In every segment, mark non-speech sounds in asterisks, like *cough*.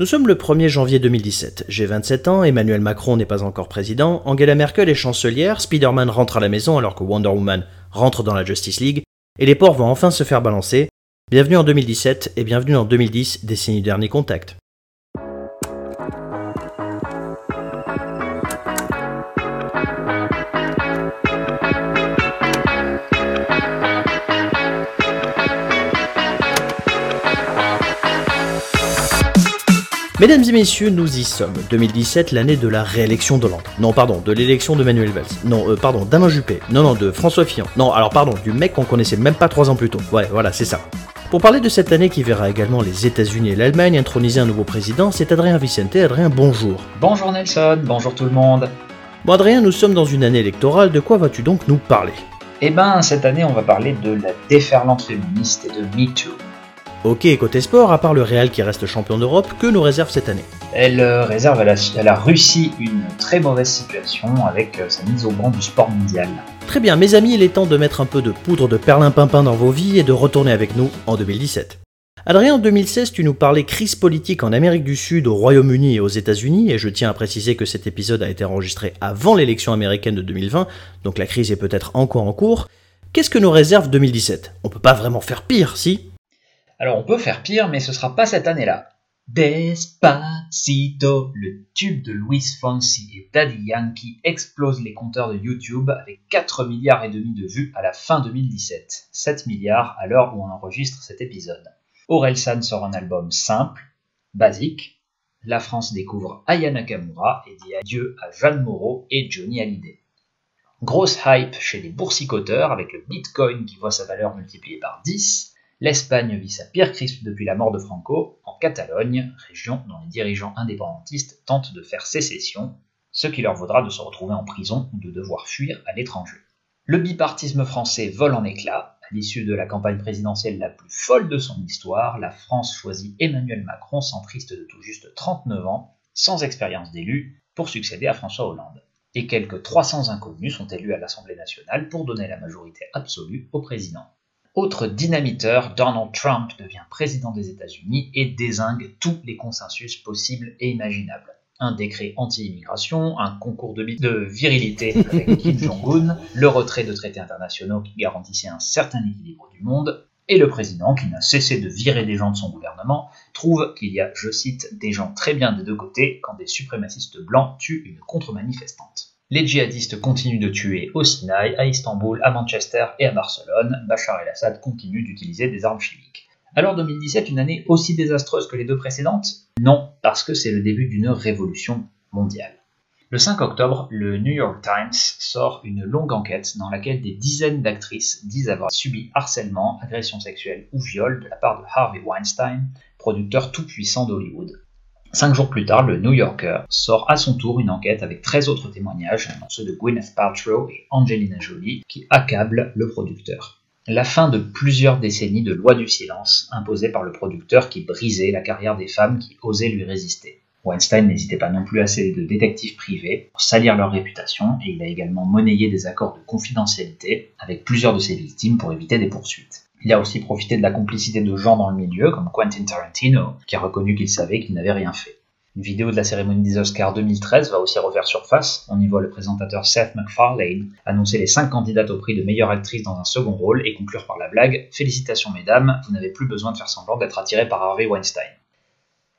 Nous sommes le 1er janvier 2017. J'ai 27 ans, Emmanuel Macron n'est pas encore président, Angela Merkel est chancelière, Spider-Man rentre à la maison alors que Wonder Woman rentre dans la Justice League, et les ports vont enfin se faire balancer. Bienvenue en 2017 et bienvenue en 2010, décennie dernier contact. Mesdames et messieurs, nous y sommes. 2017, l'année de la réélection d'Hollande. Non, pardon, de l'élection de Manuel Valls. Non, euh, pardon, d'Alain Juppé. Non, non, de François Fillon. Non, alors pardon, du mec qu'on connaissait même pas trois ans plus tôt. Ouais, voilà, c'est ça. Pour parler de cette année qui verra également les États-Unis et l'Allemagne introniser un nouveau président, c'est Adrien Vicente. Adrien, bonjour. Bonjour Nelson, bonjour tout le monde. Bon, Adrien, nous sommes dans une année électorale. De quoi vas-tu donc nous parler? Eh ben, cette année, on va parler de la déferlante féministe et de MeToo. Ok, côté sport, à part le Real qui reste champion d'Europe, que nous réserve cette année Elle euh, réserve à la, Russie une très mauvaise situation avec euh, sa mise au banc du sport mondial. Très bien, mes amis, il est temps de mettre un peu de poudre de perlimpinpin dans vos vies et de retourner avec nous en 2017. Adrien, en 2016, tu nous parlais crise politique en Amérique du Sud, au Royaume-Uni et aux États-Unis, et je tiens à préciser que cet épisode a été enregistré avant l'élection américaine de 2020, donc la crise est peut-être encore en cours. Qu'est-ce que nous réserve 2017 On peut pas vraiment faire pire, si? Alors on peut faire pire, mais ce sera pas cette année-là. Despacito, le tube de Luis Fonsi et Daddy Yankee explose les compteurs de YouTube avec 4 milliards et demi de vues à la fin 2017, 7 milliards à l'heure où on enregistre cet épisode. San sort un album simple, basique. La France découvre Aya Nakamura et dit adieu à Jeanne Moreau et Johnny Hallyday. Grosse hype chez les boursicoteurs avec le Bitcoin qui voit sa valeur multipliée par 10 L'Espagne vit sa pire crise depuis la mort de Franco en Catalogne, région dont les dirigeants indépendantistes tentent de faire sécession, ce qui leur vaudra de se retrouver en prison ou de devoir fuir à l'étranger. Le bipartisme français vole en éclats. À l'issue de la campagne présidentielle la plus folle de son histoire, la France choisit Emmanuel Macron, centriste de tout juste 39 ans, sans expérience d'élu, pour succéder à François Hollande. Et quelques 300 inconnus sont élus à l'Assemblée nationale pour donner la majorité absolue au président. Autre dynamiteur, Donald Trump devient président des États-Unis et désingue tous les consensus possibles et imaginables. Un décret anti-immigration, un concours de, virilité avec *laughs* Kim Jong-un, le retrait de traités internationaux qui garantissaient un certain équilibre du monde, et le président, qui n'a cessé de virer des gens de son gouvernement, trouve qu'il y a, je cite, des gens très bien des deux côtés quand des suprémacistes blancs tuent une contre-manifestante. Les djihadistes continuent de tuer au Sinaï, à Istanbul, à Manchester et à Barcelone. Bachar el-Assad continue d'utiliser des armes chimiques. Alors 2017 une année aussi désastreuse que les deux précédentes? Non, parce que c'est le début d'une révolution mondiale. Le 5 octobre, le New York Times sort une longue enquête dans laquelle des dizaines d'actrices disent avoir subi harcèlement, agression sexuelle ou viol de la part de Harvey Weinstein, producteur tout-puissant d'Hollywood. Cinq jours plus tard, le New Yorker sort à son tour une enquête avec 13 autres témoignages, dont ceux de Gwyneth Paltrow et Angelina Jolie, qui accablent le producteur. La fin de plusieurs décennies de loi du silence imposée par le producteur qui brisait la carrière des femmes qui osaient lui résister. Weinstein n'hésitait pas non plus à céder de détectives privés pour salir leur réputation et il a également monnayé des accords de confidentialité avec plusieurs de ses victimes pour éviter des poursuites. Il a aussi profité de la complicité de gens dans le milieu, comme Quentin Tarantino, qui a reconnu qu'il savait qu'il n'avait rien fait. Une vidéo de la cérémonie des Oscars 2013 va aussi refaire surface. On y voit le présentateur Seth MacFarlane annoncer les 5 candidates au prix de meilleure actrice dans un second rôle et conclure par la blague Félicitations mesdames, vous n'avez plus besoin de faire semblant d'être attiré par Harvey Weinstein.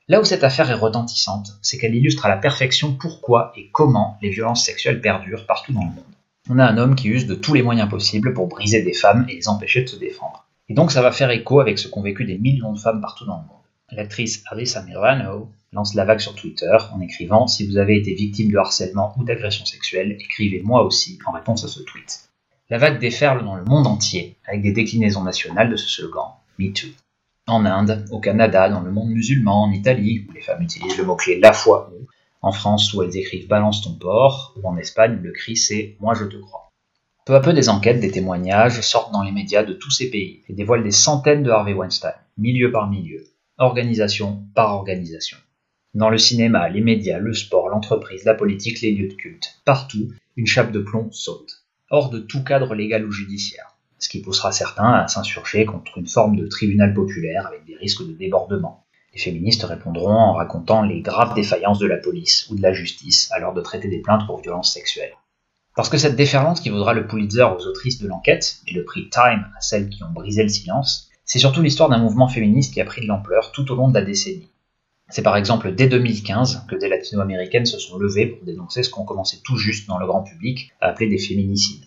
Là où cette affaire est retentissante, c'est qu'elle illustre à la perfection pourquoi et comment les violences sexuelles perdurent partout dans le monde. On a un homme qui use de tous les moyens possibles pour briser des femmes et les empêcher de se défendre. Et donc ça va faire écho avec ce qu'ont vécu des millions de femmes partout dans le monde. L'actrice Alyssa Milano lance la vague sur Twitter en écrivant Si vous avez été victime de harcèlement ou d'agression sexuelle, écrivez moi aussi en réponse à ce tweet. La vague déferle dans le monde entier avec des déclinaisons nationales de ce slogan MeToo. En Inde, au Canada, dans le monde musulman, en Italie, où les femmes utilisent le mot-clé la foi en France où elles écrivent balance ton porc, ou en Espagne le cri c'est moi je te crois. Peu à peu, des enquêtes, des témoignages sortent dans les médias de tous ces pays et dévoilent des centaines de Harvey Weinstein, milieu par milieu, organisation par organisation. Dans le cinéma, les médias, le sport, l'entreprise, la politique, les lieux de culte, partout, une chape de plomb saute, hors de tout cadre légal ou judiciaire, ce qui poussera certains à s'insurger contre une forme de tribunal populaire avec des risques de débordement. Les féministes répondront en racontant les graves défaillances de la police ou de la justice à l'heure de traiter des plaintes pour violences sexuelles. Parce que cette déferlance qui vaudra le Pulitzer aux autrices de l'enquête et le prix Time à celles qui ont brisé le silence, c'est surtout l'histoire d'un mouvement féministe qui a pris de l'ampleur tout au long de la décennie. C'est par exemple dès 2015 que des latino-américaines se sont levées pour dénoncer ce qu'on commençait tout juste dans le grand public à appeler des féminicides.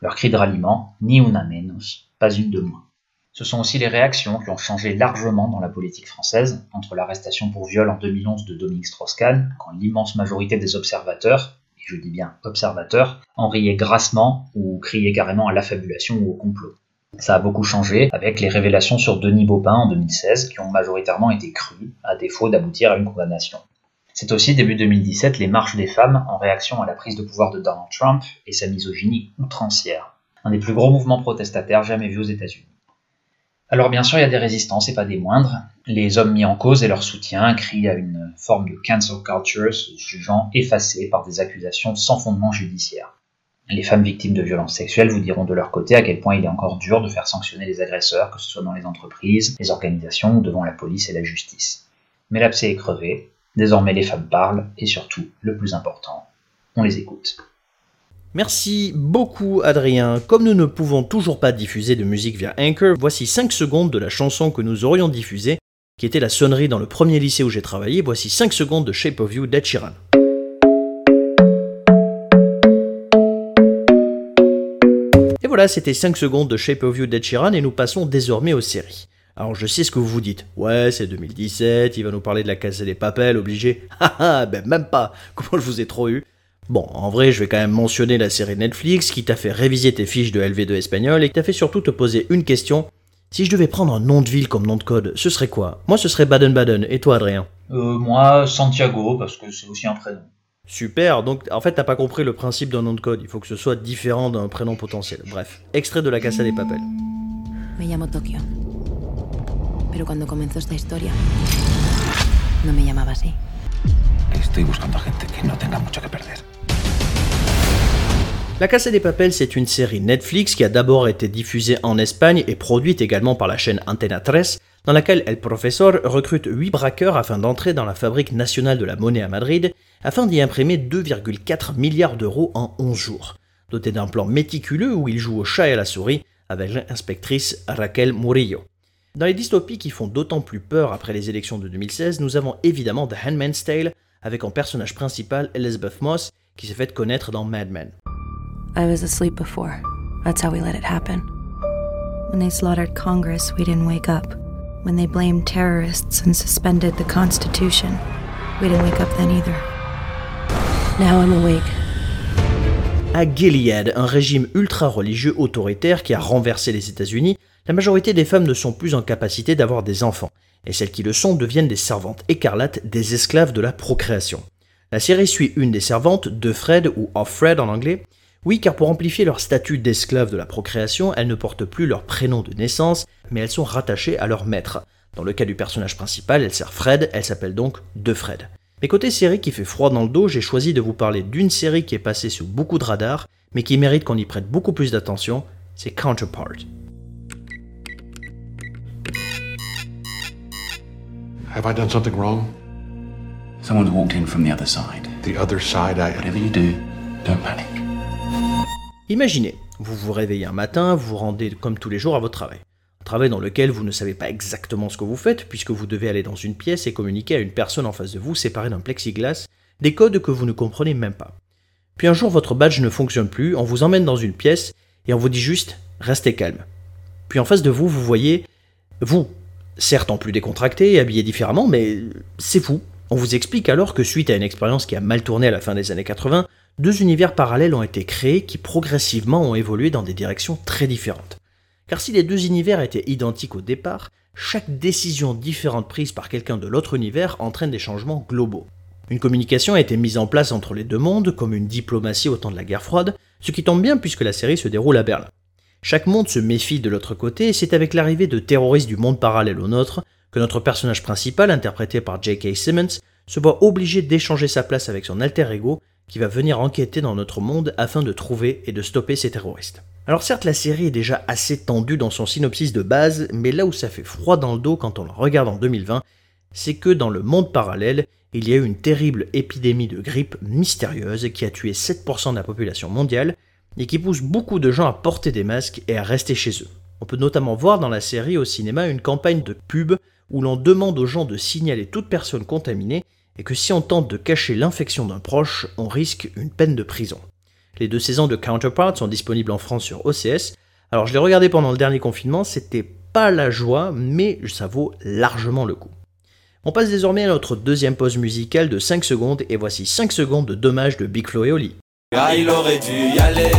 Leur cri de ralliement, ni una menos, pas une de moins. Ce sont aussi les réactions qui ont changé largement dans la politique française, entre l'arrestation pour viol en 2011 de Dominique Strauss-Kahn, quand l'immense majorité des observateurs, je dis bien observateurs, en riaient grassement ou criaient carrément à l'affabulation ou au complot. Ça a beaucoup changé avec les révélations sur Denis Baupin en 2016 qui ont majoritairement été crues, à défaut d'aboutir à une condamnation. C'est aussi début 2017 les marches des femmes en réaction à la prise de pouvoir de Donald Trump et sa misogynie outrancière. Un des plus gros mouvements protestataires jamais vus aux États-Unis. Alors bien sûr, il y a des résistances et pas des moindres. Les hommes mis en cause et leur soutien crient à une forme de cancel culture, se jugeant effacés par des accusations sans fondement judiciaire. Les femmes victimes de violences sexuelles vous diront de leur côté à quel point il est encore dur de faire sanctionner les agresseurs, que ce soit dans les entreprises, les organisations ou devant la police et la justice. Mais l'abcès est crevé, désormais les femmes parlent, et surtout, le plus important, on les écoute. Merci beaucoup Adrien. Comme nous ne pouvons toujours pas diffuser de musique via Anchor, voici 5 secondes de la chanson que nous aurions diffusée, qui était la sonnerie dans le premier lycée où j'ai travaillé. Voici 5 secondes de Shape of You d'Ed Sheeran. Et voilà, c'était 5 secondes de Shape of You d'Ed Sheeran et nous passons désormais aux séries. Alors je sais ce que vous vous dites. Ouais, c'est 2017, il va nous parler de la casse des papels, obligé. Haha, *laughs* ben même pas. Comment je vous ai trop eu. Bon, en vrai, je vais quand même mentionner la série Netflix qui t'a fait réviser tes fiches de LV2 espagnol et qui t'a fait surtout te poser une question. Si je devais prendre un nom de ville comme nom de code, ce serait quoi? Moi, ce serait Baden-Baden. Et toi, Adrien? Euh, moi, Santiago, parce que c'est aussi un prénom. Super, donc en fait, t'as pas compris le principe d'un nom de code. Il faut que ce soit différent d'un prénom potentiel. Bref, extrait de la Casa des Papels. Me llamo Tokio. Pero cuando comenzó esta historia, no me llamaba así. Estoy buscando a gente que no tenga mucho que perder. La Casa des Papels, c'est une série Netflix qui a d'abord été diffusée en Espagne et produite également par la chaîne Antena 3, dans laquelle El Profesor recrute 8 braqueurs afin d'entrer dans la fabrique nationale de la monnaie à Madrid, afin d'y imprimer 2,4 milliards d'euros en 11 jours. Doté d'un plan méticuleux où il joue au chat et à la souris avec l'inspectrice Raquel Murillo. Dans les dystopies qui font d'autant plus peur après les élections de 2016, nous avons évidemment The Handmaid's Tale, avec en personnage principal Elizabeth Moss, qui s'est fait connaître dans Mad Men. I was asleep before. That's how we let it happen. When they slaughtered Congress, we didn't wake up. When they blamed terrorists and suspended the Constitution, we didn't wake up then either. Now I'm awake. À Gilead, un régime ultra-religieux autoritaire qui a renversé les États-Unis, la majorité des femmes ne sont plus en capacité d'avoir des enfants, et celles qui le sont deviennent des servantes écarlates, des esclaves de la procréation. La série suit une des servantes, de Fred ou of Fred en anglais. Oui, car pour amplifier leur statut d'esclave de la procréation, elles ne portent plus leur prénom de naissance, mais elles sont rattachées à leur maître. Dans le cas du personnage principal, elle sert Fred, elle s'appelle donc De Fred. Mais côté série qui fait froid dans le dos, j'ai choisi de vous parler d'une série qui est passée sous beaucoup de radars, mais qui mérite qu'on y prête beaucoup plus d'attention, c'est Counterpart. Have I done something wrong? Someone's walked in from the other side. The other side, I. Whatever you do, don't panic. Imaginez, vous vous réveillez un matin, vous vous rendez comme tous les jours à votre travail. Un travail dans lequel vous ne savez pas exactement ce que vous faites, puisque vous devez aller dans une pièce et communiquer à une personne en face de vous, séparée d'un plexiglas, des codes que vous ne comprenez même pas. Puis un jour, votre badge ne fonctionne plus, on vous emmène dans une pièce et on vous dit juste restez calme. Puis en face de vous, vous voyez vous, certes en plus décontracté et habillé différemment, mais c'est vous. On vous explique alors que suite à une expérience qui a mal tourné à la fin des années 80, deux univers parallèles ont été créés qui progressivement ont évolué dans des directions très différentes. Car si les deux univers étaient identiques au départ, chaque décision différente prise par quelqu'un de l'autre univers entraîne des changements globaux. Une communication a été mise en place entre les deux mondes, comme une diplomatie au temps de la guerre froide, ce qui tombe bien puisque la série se déroule à Berlin. Chaque monde se méfie de l'autre côté, et c'est avec l'arrivée de terroristes du monde parallèle au nôtre que notre personnage principal, interprété par J.K. Simmons, se voit obligé d'échanger sa place avec son alter ego qui va venir enquêter dans notre monde afin de trouver et de stopper ces terroristes. Alors certes la série est déjà assez tendue dans son synopsis de base, mais là où ça fait froid dans le dos quand on la regarde en 2020, c'est que dans le monde parallèle, il y a eu une terrible épidémie de grippe mystérieuse qui a tué 7% de la population mondiale et qui pousse beaucoup de gens à porter des masques et à rester chez eux. On peut notamment voir dans la série au cinéma une campagne de pub où l'on demande aux gens de signaler toute personne contaminée et que si on tente de cacher l'infection d'un proche, on risque une peine de prison. Les deux saisons de Counterpart sont disponibles en France sur OCS. Alors je l'ai regardé pendant le dernier confinement, c'était pas la joie, mais ça vaut largement le coup. On passe désormais à notre deuxième pause musicale de 5 secondes et voici 5 secondes de dommages de Big Flo et Oli. Ah, il aurait dû y aller,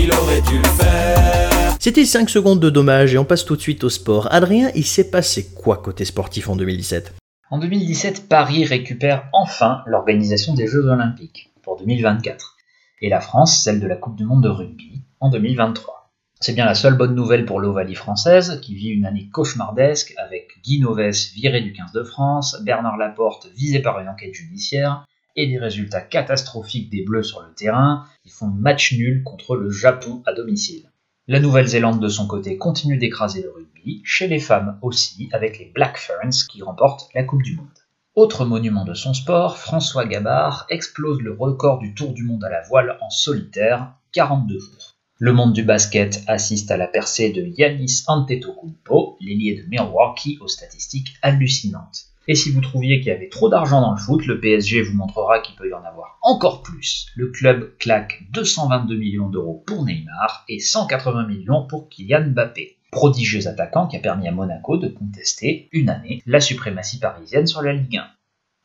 il aurait dû le faire. C'était 5 secondes de dommages et on passe tout de suite au sport. Adrien, il s'est passé quoi côté sportif en 2017 En 2017, Paris récupère enfin l'organisation des Jeux Olympiques pour 2024 et la France celle de la Coupe du Monde de rugby en 2023. C'est bien la seule bonne nouvelle pour l'Ovalie française, qui vit une année cauchemardesque avec Guy Novès viré du 15 de France, Bernard Laporte visé par une enquête judiciaire, et des résultats catastrophiques des Bleus sur le terrain, qui font match nul contre le Japon à domicile. La Nouvelle-Zélande de son côté continue d'écraser le rugby, chez les femmes aussi, avec les Black Ferns qui remportent la Coupe du Monde. Autre monument de son sport, François Gabard explose le record du Tour du Monde à la voile en solitaire, 42 jours. Le monde du basket assiste à la percée de Yanis Antetokounmpo, l'ailier de Milwaukee aux statistiques hallucinantes. Et si vous trouviez qu'il y avait trop d'argent dans le foot, le PSG vous montrera qu'il peut y en avoir encore plus. Le club claque 222 millions d'euros pour Neymar et 180 millions pour Kylian Mbappé, prodigieux attaquant qui a permis à Monaco de contester une année la suprématie parisienne sur la Ligue 1.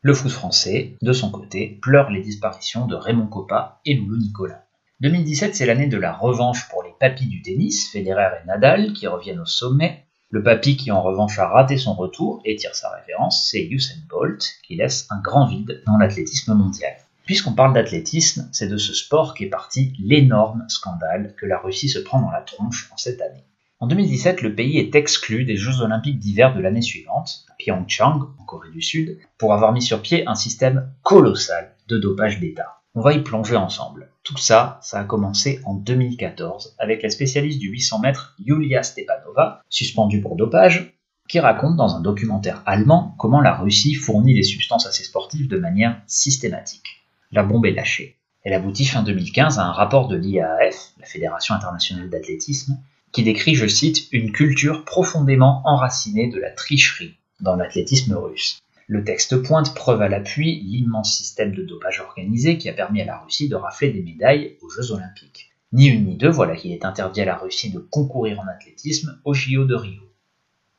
Le foot français, de son côté, pleure les disparitions de Raymond Coppa et Loulou Nicolas. 2017, c'est l'année de la revanche pour les papis du tennis, Federer et Nadal, qui reviennent au sommet. Le papy qui en revanche a raté son retour et tire sa référence, c'est Usain Bolt, qui laisse un grand vide dans l'athlétisme mondial. Puisqu'on parle d'athlétisme, c'est de ce sport qu'est parti l'énorme scandale que la Russie se prend dans la tronche en cette année. En 2017, le pays est exclu des Jeux olympiques d'hiver de l'année suivante, à Pyeongchang, en Corée du Sud, pour avoir mis sur pied un système colossal de dopage d'État. On va y plonger ensemble. Tout ça, ça a commencé en 2014 avec la spécialiste du 800 mètres Yulia Stepanova, suspendue pour dopage, qui raconte dans un documentaire allemand comment la Russie fournit des substances à ses sportifs de manière systématique. La bombe est lâchée. Elle aboutit fin 2015 à un rapport de l'IAAF, la Fédération internationale d'athlétisme, qui décrit, je cite, une culture profondément enracinée de la tricherie dans l'athlétisme russe. Le texte pointe preuve à l'appui l'immense système de dopage organisé qui a permis à la Russie de rafler des médailles aux Jeux olympiques. Ni une ni deux, voilà qu'il est interdit à la Russie de concourir en athlétisme aux JO de Rio.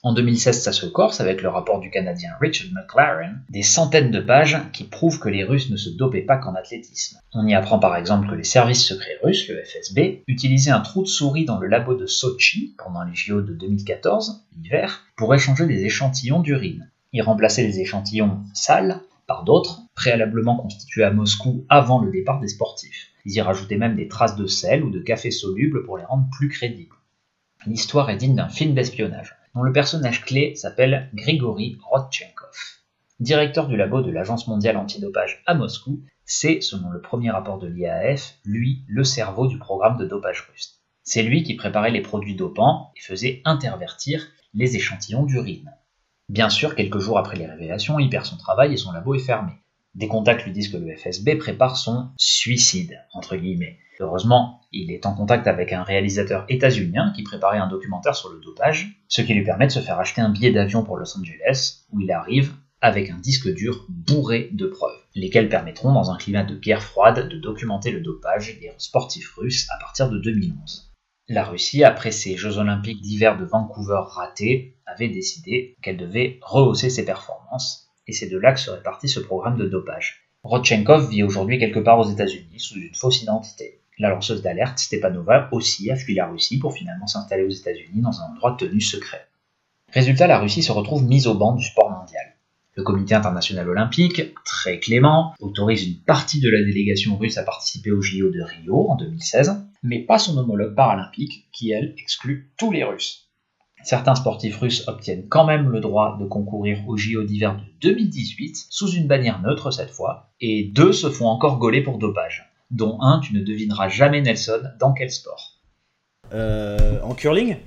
En 2016, ça se corse avec le rapport du Canadien Richard McLaren, des centaines de pages qui prouvent que les Russes ne se dopaient pas qu'en athlétisme. On y apprend par exemple que les services secrets russes, le FSB, utilisaient un trou de souris dans le labo de Sochi pendant les JO de 2014, l'hiver, pour échanger des échantillons d'urine. Il remplaçait les échantillons sales par d'autres, préalablement constitués à Moscou avant le départ des sportifs. Ils y rajoutaient même des traces de sel ou de café soluble pour les rendre plus crédibles. L'histoire est digne d'un film d'espionnage, dont le personnage clé s'appelle Grigory Rodchenkov. Directeur du labo de l'Agence mondiale antidopage à Moscou, c'est, selon le premier rapport de l'IAF, lui le cerveau du programme de dopage russe. C'est lui qui préparait les produits dopants et faisait intervertir les échantillons d'urine. Bien sûr, quelques jours après les révélations, il perd son travail et son labo est fermé. Des contacts lui disent que le FSB prépare son suicide, entre guillemets. Heureusement, il est en contact avec un réalisateur états-unien qui préparait un documentaire sur le dopage, ce qui lui permet de se faire acheter un billet d'avion pour Los Angeles, où il arrive avec un disque dur bourré de preuves, lesquelles permettront, dans un climat de guerre froide, de documenter le dopage des sportifs russes à partir de 2011. La Russie, après ses Jeux olympiques d'hiver de Vancouver ratés, avait décidé qu'elle devait rehausser ses performances, et c'est de là que serait parti ce programme de dopage. Rodchenkov vit aujourd'hui quelque part aux États-Unis sous une fausse identité. La lanceuse d'alerte Stepanova aussi a fui la Russie pour finalement s'installer aux États-Unis dans un endroit tenu secret. Résultat, la Russie se retrouve mise au banc du sport mondial. Le comité international olympique, très clément, autorise une partie de la délégation russe à participer au JO de Rio en 2016, mais pas son homologue paralympique, qui elle exclut tous les Russes. Certains sportifs russes obtiennent quand même le droit de concourir au JO d'hiver de 2018, sous une bannière neutre cette fois, et deux se font encore gauler pour dopage, dont un tu ne devineras jamais Nelson dans quel sport. Euh, en curling?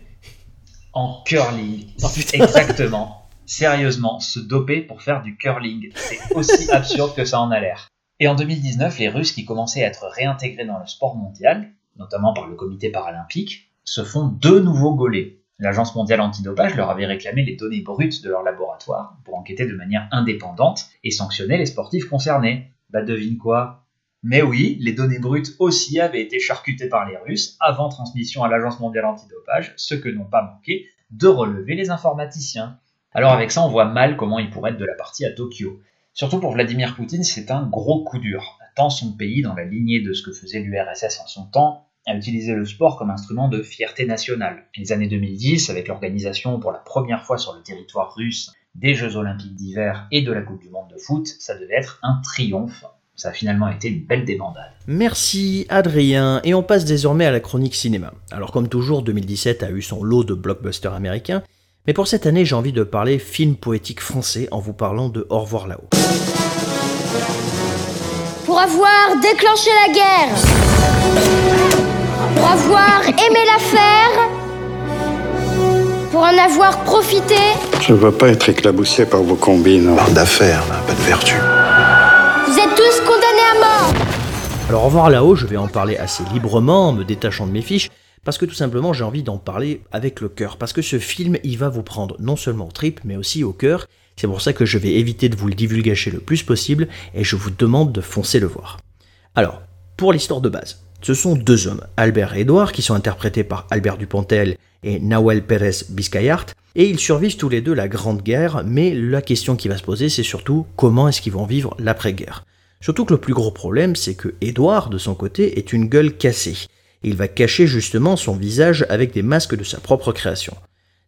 En curling, *laughs* Oh, exactement. Sérieusement, se doper pour faire du curling, c'est aussi absurde que ça en a l'air. Et en 2019, les Russes qui commençaient à être réintégrés dans le sport mondial, notamment par le comité paralympique, se font de nouveau gauler. L'Agence mondiale antidopage leur avait réclamé les données brutes de leur laboratoire pour enquêter de manière indépendante et sanctionner les sportifs concernés. Bah devine quoi? Mais oui, les données brutes aussi avaient été charcutées par les Russes avant transmission à l'Agence mondiale antidopage, ce que n'ont pas manqué de relever les informaticiens. Alors avec ça, on voit mal comment il pourrait être de la partie à Tokyo. Surtout pour Vladimir Poutine, c'est un gros coup dur. Tant son pays, dans la lignée de ce que faisait l'URSS en son temps, a utilisé le sport comme instrument de fierté nationale. Les années 2010, avec l'organisation pour la première fois sur le territoire russe des Jeux olympiques d'hiver et de la Coupe du monde de foot, ça devait être un triomphe. Ça a finalement été une belle débandade. Merci Adrien, et on passe désormais à la chronique cinéma. Alors comme toujours, 2017 a eu son lot de blockbusters américains, mais pour cette année, j'ai envie de parler film poétique français en vous parlant de Au revoir là-haut. Pour avoir déclenché la guerre, pour avoir aimé la faire, pour en avoir profité, Je ne veux pas être éclaboussé par vos combines. D'affaires, pas de vertu. vous êtes tous condamnés à mort. Alors au revoir là-haut, je vais en parler assez librement en me détachant de mes fiches, parce que tout simplement j'ai envie d'en parler avec le cœur, parce que ce film il va vous prendre non seulement au trip, mais aussi au cœur. C'est pour ça que je vais éviter de vous le divulgacher le plus possible, et je vous demande de foncer le voir. Alors, pour l'histoire de base, ce sont deux hommes, Albert et Edouard, qui sont interprétés par Albert Dupontel et Nawel Pérez Biscayart, et ils survivent tous les deux la Grande Guerre, mais la question qui va se poser, c'est surtout comment est-ce qu'ils vont vivre l'après-guerre. Surtout que le plus gros problème, c'est que Edouard, de son côté, est une gueule cassée. Il va cacher justement son visage avec des masques de sa propre création.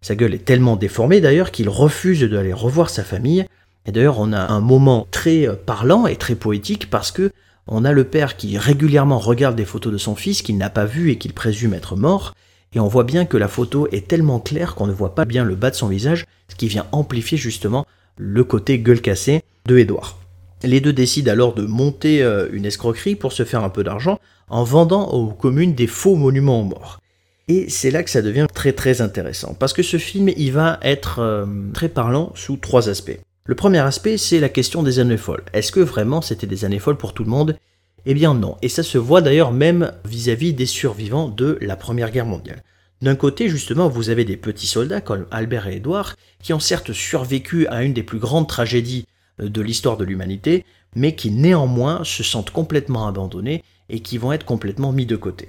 Sa gueule est tellement déformée d'ailleurs qu'il refuse d'aller revoir sa famille. Et d'ailleurs, on a un moment très euh, parlant et très poétique parce que on a le père qui régulièrement regarde des photos de son fils qu'il n'a pas vu et qu'il présume être mort. Et on voit bien que la photo est tellement claire qu'on ne voit pas bien le bas de son visage, ce qui vient amplifier justement le côté gueule cassée de Edouard. Les deux décident alors de monter euh, une escroquerie pour se faire un peu d'argent en vendant aux communes des faux monuments aux morts. Et c'est là que ça devient très très intéressant, parce que ce film, il va être euh, très parlant sous trois aspects. Le premier aspect, c'est la question des années folles. Est-ce que vraiment c'était des années folles pour tout le monde? Eh bien non, et ça se voit d'ailleurs même vis-à-vis des survivants de la Première Guerre mondiale. D'un côté, justement, vous avez des petits soldats comme Albert et Édouard, qui ont certes survécu à une des plus grandes tragédies euh, de l'histoire de l'humanité, mais qui néanmoins se sentent complètement abandonnés et qui vont être complètement mis de côté.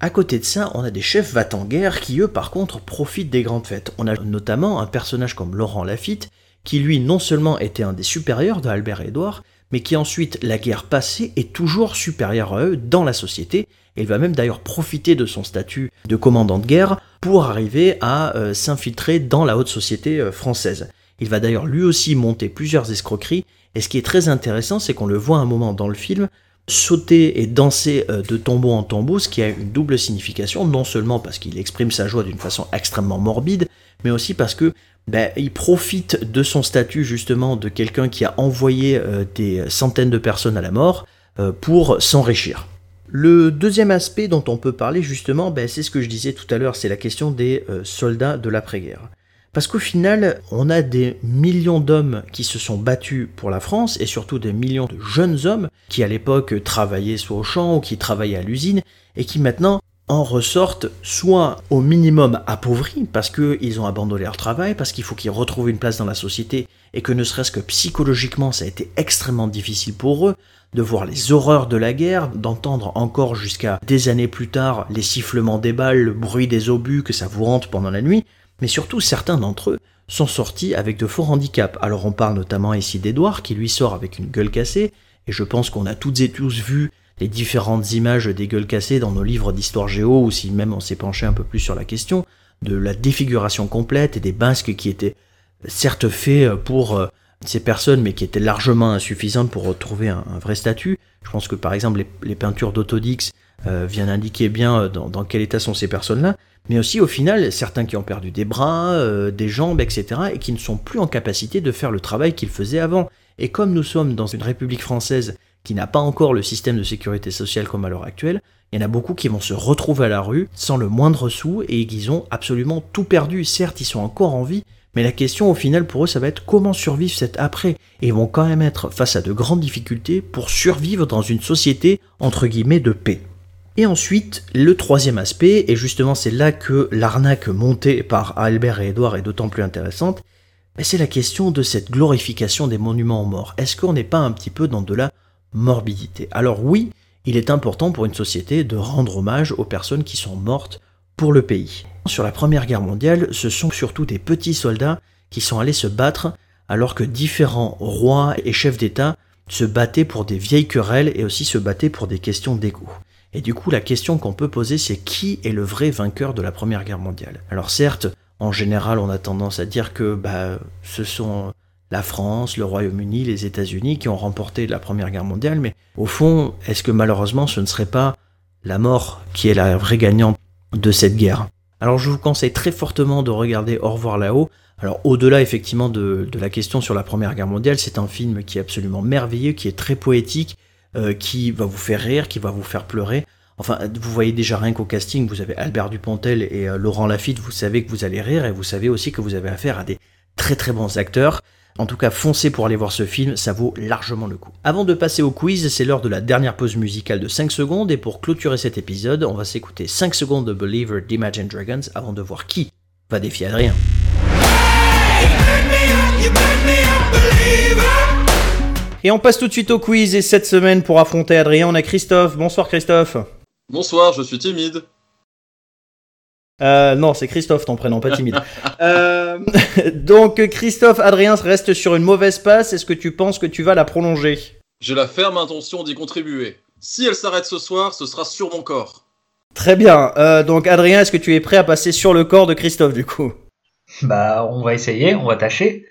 À côté de ça, on a des chefs va en guerre qui, eux, par contre, profitent des grandes fêtes. On a notamment un personnage comme Laurent Lafitte, qui lui, non seulement était un des supérieurs de Albert Édouard, mais qui ensuite, la guerre passée, est toujours supérieur à eux dans la société, et il va même d'ailleurs profiter de son statut de commandant de guerre pour arriver à euh, s'infiltrer dans la haute société euh, française. Il va d'ailleurs lui aussi monter plusieurs escroqueries, et ce qui est très intéressant, c'est qu'on le voit un moment dans le film, sauter et danser euh, de tombeau en tombeau, ce qui a une double signification, non seulement parce qu'il exprime sa joie d'une façon extrêmement morbide, mais aussi parce que ben, il profite de son statut justement de quelqu'un qui a envoyé euh, des centaines de personnes à la mort euh, pour s'enrichir. Le deuxième aspect dont on peut parler justement, ben, c'est ce que je disais tout à l'heure, c'est la question des soldats de l'après-guerre. Parce qu'au final, on a des millions d'hommes qui se sont battus pour la France et surtout des millions de jeunes hommes qui à l'époque travaillaient soit au champ ou qui travaillaient à l'usine et qui maintenant en ressortent soit au minimum appauvris parce qu'ils ont abandonné leur travail, parce qu'il faut qu'ils retrouvent une place dans la société et que ne serait-ce que psychologiquement ça a été extrêmement difficile pour eux de voir les horreurs de la guerre, d'entendre encore jusqu'à des années plus tard les sifflements des balles, le bruit des obus que ça vous hante pendant la nuit, mais surtout certains d'entre eux sont sortis avec de forts handicaps. Alors on parle notamment ici d'Edouard qui lui sort avec une gueule cassée, et je pense qu'on a toutes et tous vu les différentes images des gueules cassées dans nos livres d'histoire géo, ou si même on s'est penché un peu plus sur la question, de la défiguration complète et des basques qui étaient certes faits pour euh, ces personnes, mais qui étaient largement insuffisantes pour retrouver un, vrai statut. Je pense que par exemple les, peintures d'Autodix euh, viennent indiquer bien euh, dans, quel état sont ces personnes-là, mais aussi au final certains qui ont perdu des bras, euh, des jambes, etc., et qui ne sont plus en capacité de faire le travail qu'ils faisaient avant. Et comme nous sommes dans une République française qui n'a pas encore le système de sécurité sociale comme à l'heure actuelle, il y en a beaucoup qui vont se retrouver à la rue sans le moindre sou et qui ont absolument tout perdu. Certes, ils sont encore en vie, Mais la question au final pour eux, ça va être comment survivre cet après? Et ils vont quand même être face à de grandes difficultés pour survivre dans une société entre guillemets de paix. Et ensuite, le troisième aspect, et justement c'est là que l'arnaque montée par Albert et Edouard est d'autant plus intéressante, ben, c'est la question de cette glorification des monuments aux morts. Est-ce qu'on n'est pas un petit peu dans de la morbidité? Alors oui, il est important pour une société de rendre hommage aux personnes qui sont mortes pour le pays. Sur la Première Guerre mondiale, ce sont surtout des petits soldats qui sont allés se battre alors que différents rois et chefs d'État se battaient pour des vieilles querelles et aussi se battaient pour des questions d'égo. Et du coup, la question qu'on peut poser, c'est qui est le vrai vainqueur de la Première Guerre mondiale? Alors certes, en général, on a tendance à dire que bah, ce sont la France, le Royaume-Uni, les États-Unis qui ont remporté la Première Guerre mondiale, mais au fond, est-ce que malheureusement ce ne serait pas la mort qui est la vraie gagnante de cette guerre? Alors je vous conseille très fortement de regarder Au revoir là-haut. Alors au-delà effectivement de, la question sur la Première Guerre mondiale, c'est un film qui est absolument merveilleux, qui est très poétique, euh, qui va vous faire rire, qui va vous faire pleurer. Enfin, vous voyez déjà rien qu'au casting, vous avez Albert Dupontel et euh, Laurent Lafitte, vous savez que vous allez rire et vous savez aussi que vous avez affaire à des très très bons acteurs. En tout cas, foncez pour aller voir ce film, ça vaut largement le coup. Avant de passer au quiz, c'est l'heure de la dernière pause musicale de 5 secondes et pour clôturer cet épisode, on va s'écouter 5 secondes de Believer d'Imagine Dragons avant de voir qui va défier Adrien. Et on passe tout de suite au quiz et cette semaine pour affronter Adrien, on a Christophe. Bonsoir Christophe. Bonsoir, je suis timide. Euh, non, c'est Christophe ton prénom, pas timide. *laughs* Euh, donc Christophe, Adrien reste sur une mauvaise passe. Est-ce que tu penses que tu vas la prolonger? J'ai la ferme intention d'y contribuer. Si elle s'arrête ce soir, ce sera sur mon corps. Très bien. Euh, donc Adrien, est-ce que tu es prêt à passer sur le corps de Christophe du coup? Bah, on va essayer, on va tâcher.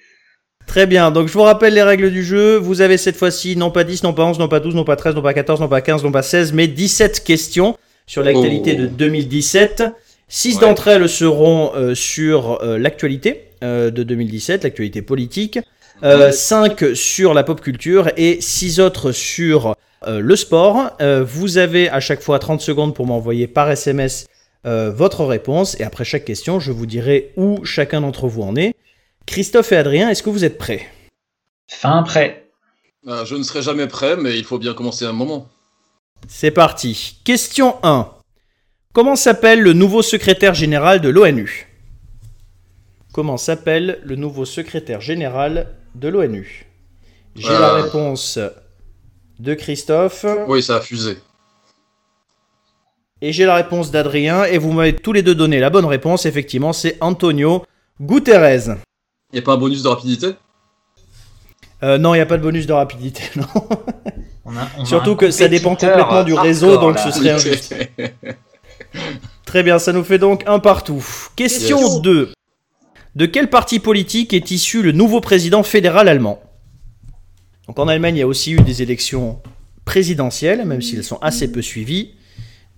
Très bien, donc je vous rappelle les règles du jeu. Vous avez cette fois-ci non pas 10, non pas 11, non pas 12, non pas 13, non pas 14, non pas 15, non pas 16, mais 17 questions sur l'actualité de 2017. 6 d'entre elles seront euh, sur euh, l'actualité euh, de 2017, l'actualité politique. 5 sur la pop culture et 6 autres sur le sport. vous avez à chaque fois 30 secondes pour m'envoyer par SMS votre réponse et après chaque question, je vous dirai où chacun d'entre vous en est. Christophe et Adrien, est-ce que vous êtes prêts? Fin prêt. Euh, je ne serai jamais prêt, mais il faut bien commencer un moment. C'est parti. Question 1. Comment s'appelle le nouveau secrétaire général de l'ONU? Comment s'appelle le nouveau secrétaire général de l'ONU? J'ai la euh. réponse de Christophe. Oui, ça a fusé. Et j'ai la réponse d'Adrien, et vous m'avez tous les deux donné la bonne réponse. Effectivement, c'est Antonio Guterres. Y a pas un bonus de rapidité? Euh, Non, il n'y a pas de bonus de rapidité, *laughs* non. Surtout que ça dépend complètement du réseau, donc ce serait injuste. *laughs* Très bien, ça nous fait donc un partout. Question 2. De quel parti politique est issu le nouveau président fédéral allemand? Donc en Allemagne, il y a aussi eu des élections présidentielles, même si elles sont assez peu suivies.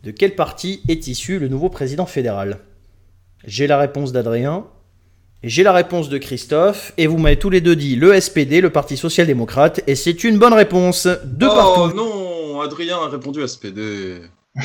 De quel parti est issu le nouveau président fédéral? J'ai la réponse d'Adrien. J'ai la réponse de Christophe, et vous m'avez tous les deux dit le SPD, le Parti Social-Démocrate, et c'est une bonne réponse de oh, partout. non, Adrien a répondu SPD. *laughs*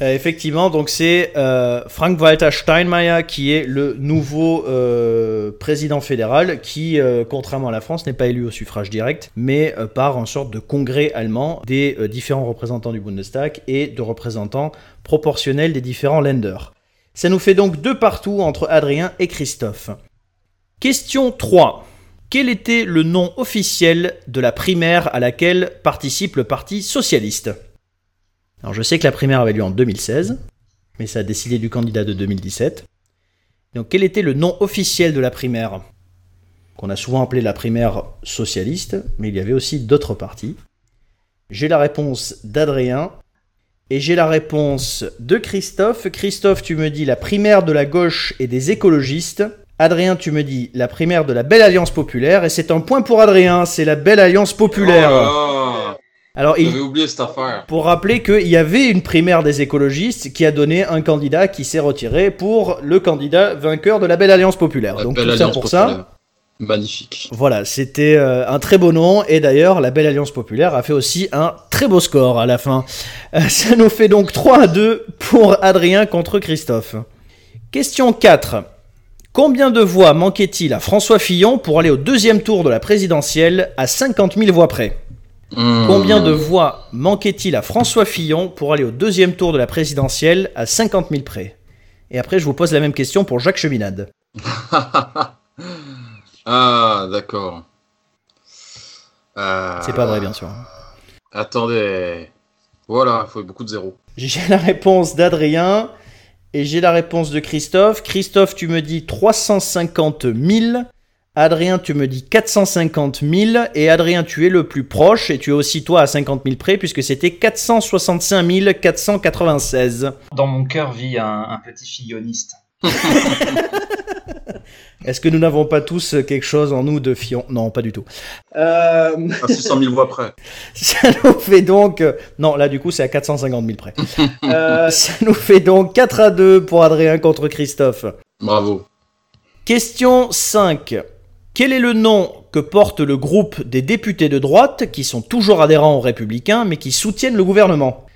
Euh, effectivement, donc c'est euh, Frank-Walter Steinmeier qui est le nouveau euh, président fédéral qui, contrairement à la France, n'est pas élu au suffrage direct, mais par une sorte de congrès allemand des différents représentants du Bundestag et de représentants proportionnels des différents lenders. Ça nous fait donc deux partout entre Adrien et Christophe. Question 3. Quel était le nom officiel de la primaire à laquelle participe le Parti socialiste? Alors je sais que la primaire avait lieu en 2016, mais ça a décidé du candidat de 2017. Donc quel était le nom officiel de la primaire? Qu'on a souvent appelé la primaire socialiste, mais il y avait aussi d'autres partis. J'ai la réponse d'Adrien et j'ai la réponse de Christophe. Christophe, tu me dis la primaire de la gauche et des écologistes. Adrien, tu me dis la primaire de la Belle Alliance Populaire. Et c'est un point pour Adrien, c'est la Belle Alliance Populaire. Oh Alors, il... oublié cette affaire. Pour rappeler qu'il y avait une primaire des écologistes qui a donné un candidat qui s'est retiré pour le candidat vainqueur de la Belle Alliance Populaire. Donc tout ça pour ça. Magnifique. Voilà, c'était euh, un très beau nom et d'ailleurs la Belle Alliance Populaire a fait aussi un très beau score à la fin. Euh, *laughs* ça nous fait donc 3 à 2 pour Adrien contre Christophe. Question 4. Combien de voix manquait-il à François Fillon pour aller au deuxième tour de la présidentielle à 50 000 voix près? Hmm. Combien de voix manquait-il à François Fillon pour aller au deuxième tour de la présidentielle à 50 000 près? Et après, je vous pose la même question pour Jacques Cheminade. *laughs* ah, d'accord. Euh, C'est pas vrai, bien sûr. Attendez. Voilà, il faut beaucoup de zéros. J'ai *laughs* la réponse d'Adrien et j'ai la réponse de Christophe. Christophe, tu me dis 350 000. Adrien, tu me dis 450 000. Et Adrien, tu es le plus proche et tu es aussi toi à 50 000 près puisque c'était 465 496. Dans mon cœur vit un, un petit filloniste. *laughs* Est-ce que nous n'avons pas tous quelque chose en nous de fion? Non, pas du tout. À 600 000 voix près. *laughs* Ça nous fait donc... euh, Non, là du coup c'est à 450 000 près. Euh, *laughs* ça nous fait donc 4 à 2 pour Adrien contre Christophe. Bravo. Question 5. Quel est le nom que porte le groupe des députés de droite qui sont toujours adhérents aux républicains mais qui soutiennent le gouvernement?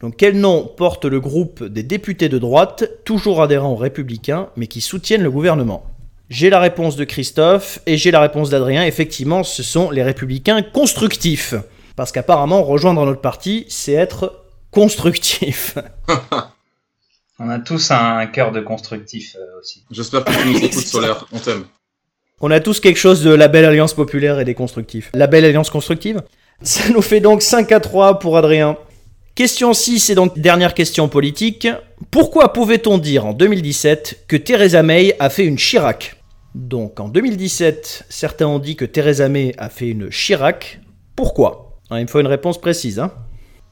Donc quel nom porte le groupe des députés de droite toujours adhérents aux républicains mais qui soutiennent le gouvernement? J'ai la réponse de Christophe et j'ai la réponse d'Adrien. Effectivement, ce sont les républicains constructifs. Parce qu'apparemment, rejoindre notre parti, c'est être constructif. *laughs* On a tous un cœur de constructif euh, aussi. J'espère que tu nous écoutes, Solaire. On t'aime. On a tous quelque chose de la belle alliance populaire et des constructifs. La belle alliance constructive? Ça nous fait donc 5 à 3 pour Adrien. Question 6 et donc dernière question politique. Pourquoi pouvait-on dire en 2017 que Theresa May a fait une Chirac? Donc en 2017, certains ont dit que Theresa May a fait une Chirac. Pourquoi? Hein, Il me faut une réponse précise. Hein.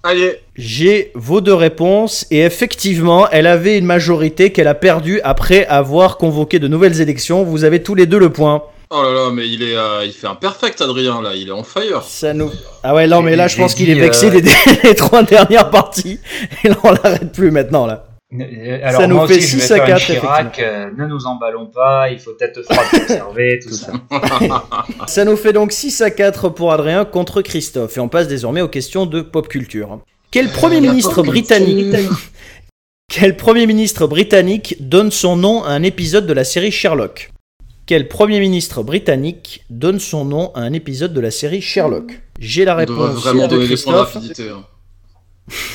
Allez. J'ai vos deux réponses et effectivement, elle avait une majorité qu'elle a perdue après avoir convoqué de nouvelles élections. Vous avez tous les deux le point. Oh là là, mais il est, euh, il fait un perfect, Adrien, là. Il est on fire. Ça nous... Ah ouais, non, mais là, je pense qu'il est vexé euh, des, *laughs* des trois dernières parties. Et là, on l'arrête plus maintenant, là. Euh, Alors Ça nous moi fait aussi, je vais 6 à faire une 4, Chirac, euh, ne nous emballons pas, il faut froide pour *laughs* observer, tout ça. *laughs* Ça nous fait donc 6 à 4 pour Adrien contre Christophe. Et on passe désormais aux questions de pop culture. Quel premier ministre britannique... *laughs* Quel premier ministre britannique donne son nom à un épisode de la série Sherlock? Quel premier ministre britannique donne son nom à un épisode de la série Sherlock? J'ai la On réponse vraiment de donner des points de Christophe hein.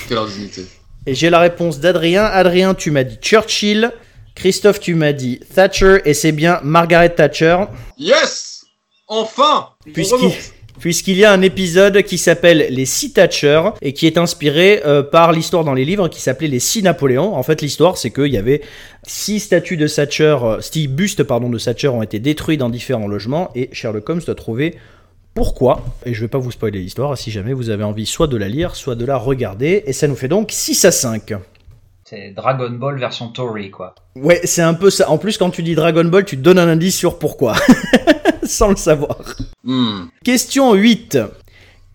Quelle indignité. Et j'ai la réponse d'Adrien. Adrien, tu m'as dit Churchill. Christophe, tu m'as dit Thatcher et c'est bien Margaret Thatcher. Yes Enfin puisqu'il y a un épisode qui s'appelle Les Six Thatcher et qui est inspiré euh, par l'histoire dans les livres qui s'appelait Les Six Napoléons. En fait, l'histoire, c'est qu'il y avait six statues de Thatcher, euh, six bustes pardon, de Thatcher ont été détruits dans différents logements et Sherlock Holmes doit trouver pourquoi. Et je vais pas vous spoiler l'histoire si jamais vous avez envie soit de la lire, soit de la regarder. Et ça nous fait donc 6 à 5. C'est Dragon Ball version Tory, quoi. Ouais, c'est un peu ça. En plus, quand tu dis Dragon Ball, tu te donnes un indice sur pourquoi. *laughs* Sans le savoir. Hmm. Question 8.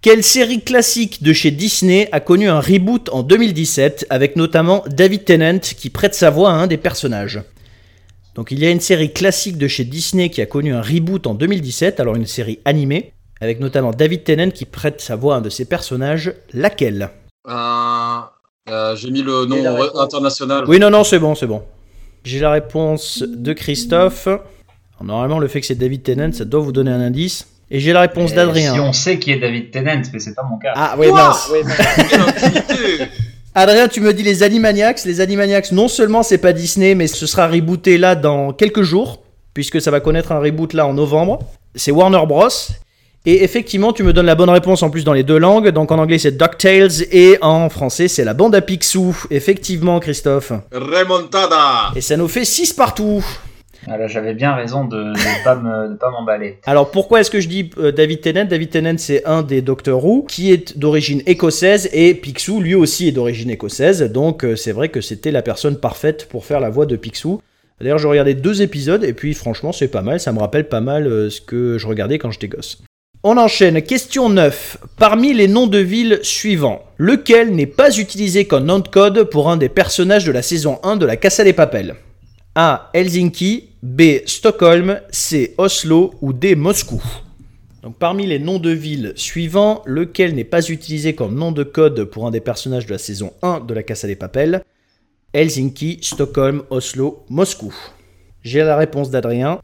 Quelle série classique de chez Disney a connu un reboot en 2017 avec notamment David Tennant qui prête sa voix à un des personnages? Donc il y a une série classique de chez Disney qui a connu un reboot en 2017, alors une série animée, avec notamment David Tennant qui prête sa voix à un de ses personnages. Laquelle? Euh, euh, J'ai mis le nom international. Oui, non, non, c'est bon, c'est bon. J'ai la réponse de Christophe. Alors, normalement, le fait que c'est David Tennant, ça doit vous donner un indice. Et j'ai la réponse d'Adrien. Si on sait qui est David Tennant, mais c'est pas mon cas. Ah, oui, Quoi mince. *laughs* Adrien, tu me dis les Animaniacs. Les Animaniacs, non seulement c'est pas Disney, mais ce sera rebooté là dans quelques jours, puisque ça va connaître un reboot là en novembre. C'est Warner Bros. Et effectivement, tu me donnes la bonne réponse en plus dans les deux langues. Donc en anglais, c'est DuckTales et en français, c'est la bande à Picsou. Effectivement, Christophe. Remontada Et ça nous fait 6 partout. Alors j'avais bien raison de ne pas me- de pas m'emballer. Alors pourquoi est-ce que je dis euh, David Tennant? David Tennant c'est un des Doctor Who qui est d'origine écossaise et Picsou lui aussi est d'origine écossaise donc euh, c'est vrai que c'était la personne parfaite pour faire la voix de Picsou. D'ailleurs j'ai regardé deux épisodes et puis franchement c'est pas mal, ça me rappelle pas mal euh, ce que je regardais quand j'étais gosse. On enchaîne, question 9. Parmi les noms de villes suivants, lequel n'est pas utilisé comme nom de code pour un des personnages de la saison 1 de la Casa des Papels A. Helsinki, B. Stockholm, C. Oslo ou D. Moscou. Donc parmi les noms de villes suivants, lequel n'est pas utilisé comme nom de code pour un des personnages de la saison 1 de la Casa des Papels Helsinki, Stockholm, Oslo, Moscou. J'ai la réponse d'Adrien.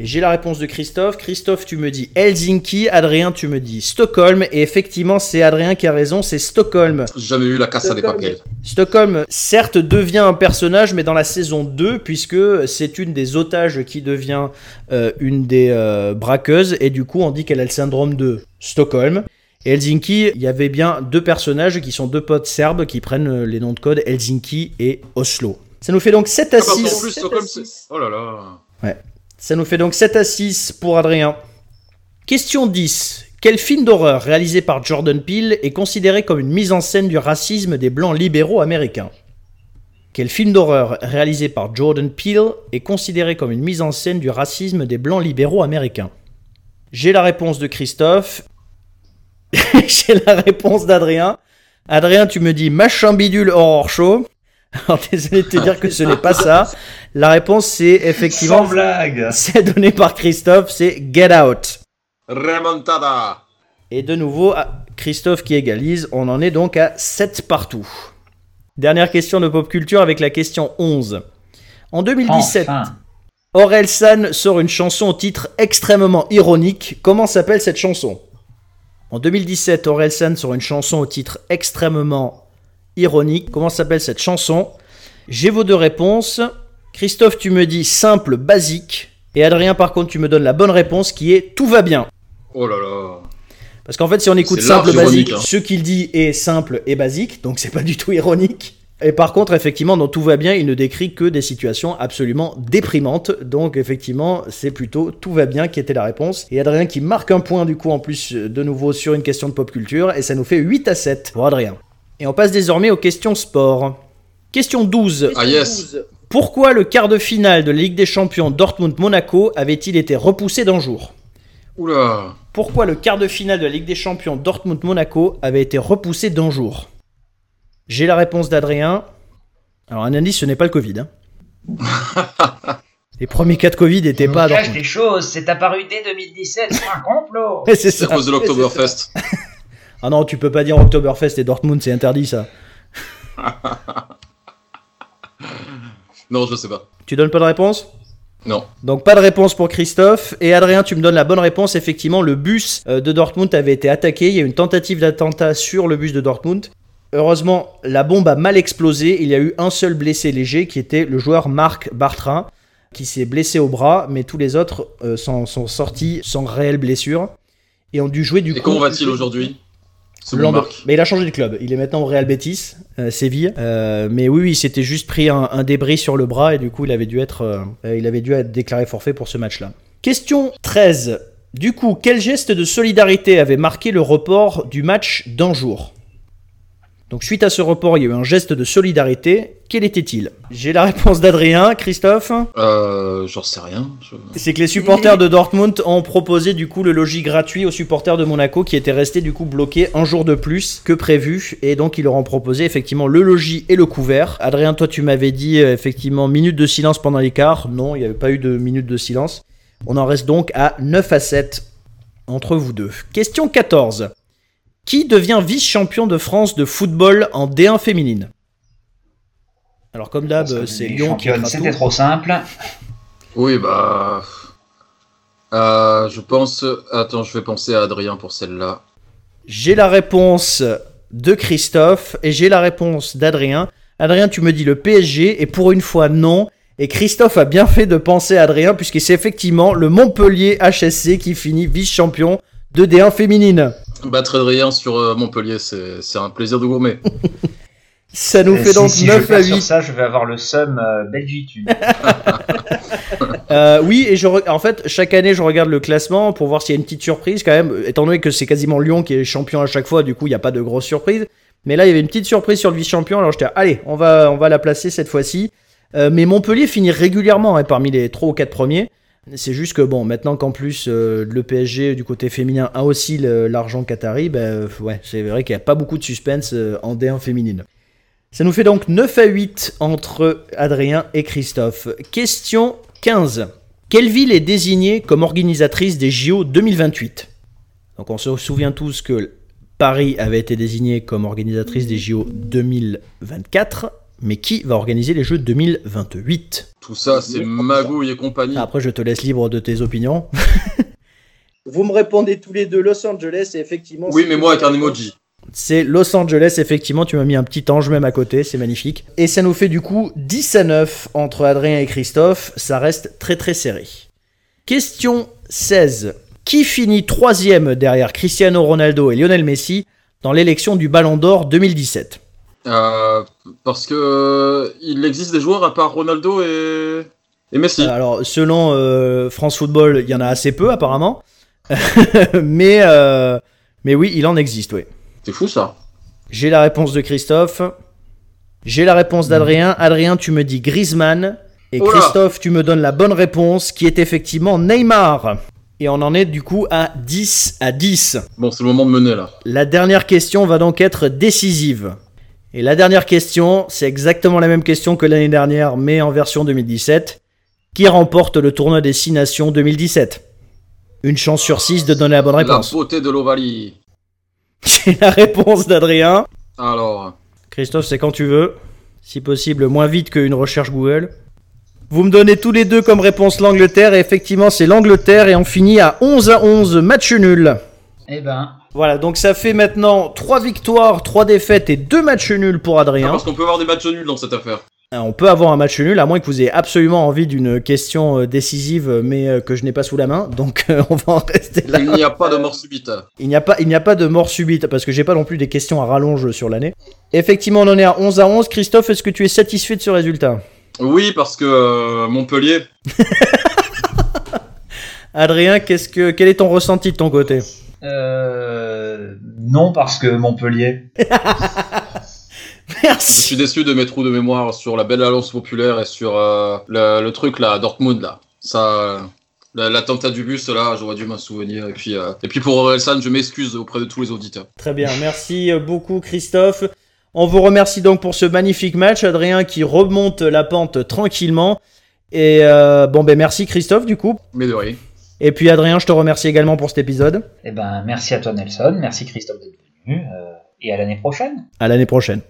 Et j'ai la réponse de Christophe. Christophe, tu me dis Helsinki. Adrien, tu me dis Stockholm. Et effectivement, c'est Adrien qui a raison, c'est Stockholm. J'ai Jamais eu la casse à des papiers. Stockholm, certes, devient un personnage, mais dans la saison 2, puisque c'est une des otages qui devient euh, une des euh, braqueuses. Et du coup, on dit qu'elle a le syndrome de Stockholm. Et Helsinki, il y avait bien deux personnages qui sont deux potes serbes qui prennent euh, les noms de code Helsinki et Oslo. Ça nous fait donc 7 à Ah bah, 6. en plus, Stockholm, c'est. Oh là là. Ça nous fait donc 7 à 6 pour Adrien. Question 10. Quel film d'horreur réalisé par Jordan Peele est considéré comme une mise en scène du racisme des blancs libéraux américains? Quel film d'horreur réalisé par Jordan Peele est considéré comme une mise en scène du racisme des blancs libéraux américains? J'ai la réponse de Christophe. *laughs* J'ai la réponse d'Adrien. Adrien, tu me dis machin bidule horror show. *laughs* Alors désolé de te dire que ce n'est pas ça. La réponse c'est effectivement Sans blague. *laughs* c'est donné par Christophe, c'est Get Out. Remontada. Et de nouveau, Christophe qui égalise, on en est donc à 7 partout. Dernière question de pop culture avec la question 11. En 2017, Enfin. Orelsan sort une chanson au titre extrêmement ironique. Comment s'appelle cette chanson? En 2017, Orelsan sort une chanson au titre extrêmement ironique. Comment s'appelle cette chanson? J'ai vos deux réponses. Christophe, tu me dis simple, basique. Et Adrien, par contre, tu me donnes la bonne réponse qui est tout va bien. Oh là là. Parce qu'en fait, si on écoute simple, basique, hein. ce qu'il dit est simple et basique, donc c'est pas du tout ironique. Et par contre, effectivement, dans Tout va bien, il ne décrit que des situations absolument déprimantes. Donc, effectivement, c'est plutôt Tout va bien qui était la réponse. Et Adrien qui marque un point, du coup, en plus, de nouveau sur une question de pop culture. Et ça nous fait 8 à 7 pour Adrien. Et on passe désormais aux questions sport. Question 12. Ah yes. Pourquoi le quart de finale de la Ligue des Champions Dortmund-Monaco avait-il été repoussé d'un jour? Oula. pourquoi le quart de finale de la Ligue des Champions Dortmund-Monaco avait été repoussé d'un jour? J'ai la réponse d'Adrien. Alors, un indice, ce n'est pas le Covid. hein. *laughs* Les premiers cas de Covid n'étaient pas cache Dortmund. des choses, c'est apparu dès 2017, c'est un complot. *laughs* C'est à cause de l'Oktoberfest. *laughs* Ah non, tu peux pas dire Oktoberfest et Dortmund, c'est interdit ça. *laughs* Non, je sais pas. Tu donnes pas de réponse? Non. Donc pas de réponse pour Christophe. Et Adrien, tu me donnes la bonne réponse. Effectivement, le bus euh, de Dortmund avait été attaqué. Il y a eu une tentative d'attentat sur le bus de Dortmund. Heureusement, la bombe a mal explosé. Il y a eu un seul blessé léger qui était le joueur Marc Bartra, qui s'est blessé au bras, mais tous les autres euh, sont, sont sortis sans réelle blessure et ont dû jouer du Et coup. comment va-t-il aujourd'hui? Mais il a changé de club. Il est maintenant au Real Betis, euh, Séville. Euh, mais oui, oui, il s'était juste pris un, un débris sur le bras et du coup, il avait dû être, euh, il avait dû être déclaré forfait pour ce match-là. Question 13. Du coup, quel geste de solidarité avait marqué le report du match d'un jour Donc, suite à ce report, il y a eu un geste de solidarité. Quel était-il? J'ai la réponse d'Adrien, Christophe. Euh, j'en sais rien. Je- C'est que les supporters de Dortmund ont proposé du coup le logis gratuit aux supporters de Monaco qui étaient restés du coup bloqués un jour de plus que prévu et donc ils leur ont proposé effectivement le logis et le couvert. Adrien, toi tu m'avais dit euh, effectivement minute de silence pendant l'écart. Non, il n'y avait pas eu de minute de silence. On en reste donc à 9 à 7 entre vous deux. Question 14. Qui devient vice-champion de France de football en D1 féminine Alors comme d'hab, c'est Lyon qui C'était trop simple. Oui, bah. Euh, je pense. Attends, je vais penser à Adrien pour celle-là. J'ai la réponse de Christophe et j'ai la réponse d'Adrien. Adrien, tu me dis le PSG et pour une fois non. Et Christophe a bien fait de penser à Adrien puisque c'est effectivement le Montpellier HSC qui finit vice-champion de D1 féminine. Battre Adrien sur euh, Montpellier, c'est un plaisir de gourmet. *laughs* Ça nous Euh, fait si- donc si 9 je à perds sur 8. ça, je vais avoir le seum euh, belgitude. *laughs* Euh, oui, et je re- en fait, chaque année, je regarde le classement pour voir s'il y a une petite surprise quand même, étant donné que c'est quasiment Lyon qui est champion à chaque fois, du coup, il n'y a pas de grosse surprise. Mais là, il y avait une petite surprise sur le vice-champion, alors j'étais, allez, on va, on va la placer cette fois-ci. Euh, mais Montpellier finit régulièrement hein, parmi les 3 ou 4 premiers. C'est juste que, bon, maintenant qu'en plus euh, le PSG du côté féminin a aussi l'argent qatari, ben, euh, c'est vrai qu'il n'y a pas beaucoup de suspense euh, en D1 féminine. Ça nous fait donc 9 à 8 entre Adrien et Christophe. Question 15. Quelle ville est désignée comme organisatrice des JO 2028 Donc on se souvient tous que Paris avait été désignée comme organisatrice des JO 2024. Mais qui va organiser les Jeux 2028 Tout ça, c'est Magouille et compagnie. Après, je te laisse libre de tes opinions. *laughs* Vous me répondez tous les deux Los Angeles et effectivement. Oui, mais moi avec un emoji. C'est Los Angeles, effectivement, tu m'as mis un petit ange même à côté, c'est magnifique. Et ça nous fait du coup 10 à 9 entre Adrien et Christophe, ça reste très très serré. Question 16. Qui finit troisième derrière Cristiano Ronaldo et Lionel Messi dans l'élection du Ballon d'Or 2017 Euh, parce que euh, il existe des joueurs à part Ronaldo et, et Messi. Euh, Alors, selon euh, France Football, il y en a assez peu apparemment. *laughs* mais, euh, mais oui, il en existe, oui. C'est fou ça. J'ai la réponse de Christophe. J'ai la réponse d'Adrien. Adrien, tu me dis Griezmann. Et Christophe, tu me donnes la bonne réponse, qui est effectivement Neymar. Et on en est du coup à 10 à 10. Bon, c'est le moment de mener là. La dernière question va donc être décisive. Et la dernière question, c'est exactement la même question que l'année dernière, mais en version 2017. Qui remporte le tournoi des 6 nations 2017 Une chance sur 6 de donner la bonne La réponse. beauté de l'Ovalie. *laughs* J'ai la réponse d'Adrien. Alors, Christophe, c'est quand tu veux. Si possible, moins vite qu'une recherche Google. Vous me donnez tous les deux comme réponse l'Angleterre, et effectivement, c'est l'Angleterre, et on finit à 11 à 11, match nul. Eh ben, Voilà, donc ça fait maintenant 3 victoires, 3 défaites et 2 matchs nuls pour ah, Adrien. parce qu'on peut avoir des matchs nuls dans cette affaire. Euh, On peut avoir un match nul, à moins que vous ayez absolument envie d'une question euh, décisive, mais euh, que je n'ai pas sous la main. *laughs* Donc euh, on va en rester là. Il n'y a pas de mort subite. Il n'y a pas, il n'y a pas de mort subite, parce que j'ai pas non plus des questions à rallonge sur l'année. Effectivement, on en est à 11 à 11. Christophe, est-ce que tu es satisfait de ce résultat? Oui, parce que euh, Montpellier, *laughs* Adrien, qu'est-ce que, quel est ton ressenti de ton côté? Euh, non parce que Montpellier. *laughs* je Merci. suis déçu de mes trous de mémoire sur la belle alliance populaire et sur euh, le, le truc là, Dortmund là. Ça, la- l'attentat du bus là, j'aurais dû m'en souvenir. Et puis, euh, et puis pour Orelsan, je m'excuse auprès de tous les auditeurs. Très bien, merci beaucoup Christophe. On vous remercie donc pour ce magnifique match, Adrien qui remonte la pente tranquillement. Et euh, bon ben merci Christophe du coup. Mais de rien. Et puis Adrien, je te remercie également pour cet épisode. Eh ben, merci à toi Nelson, merci Christophe d'être venu, euh, et à l'année prochaine. À l'année prochaine.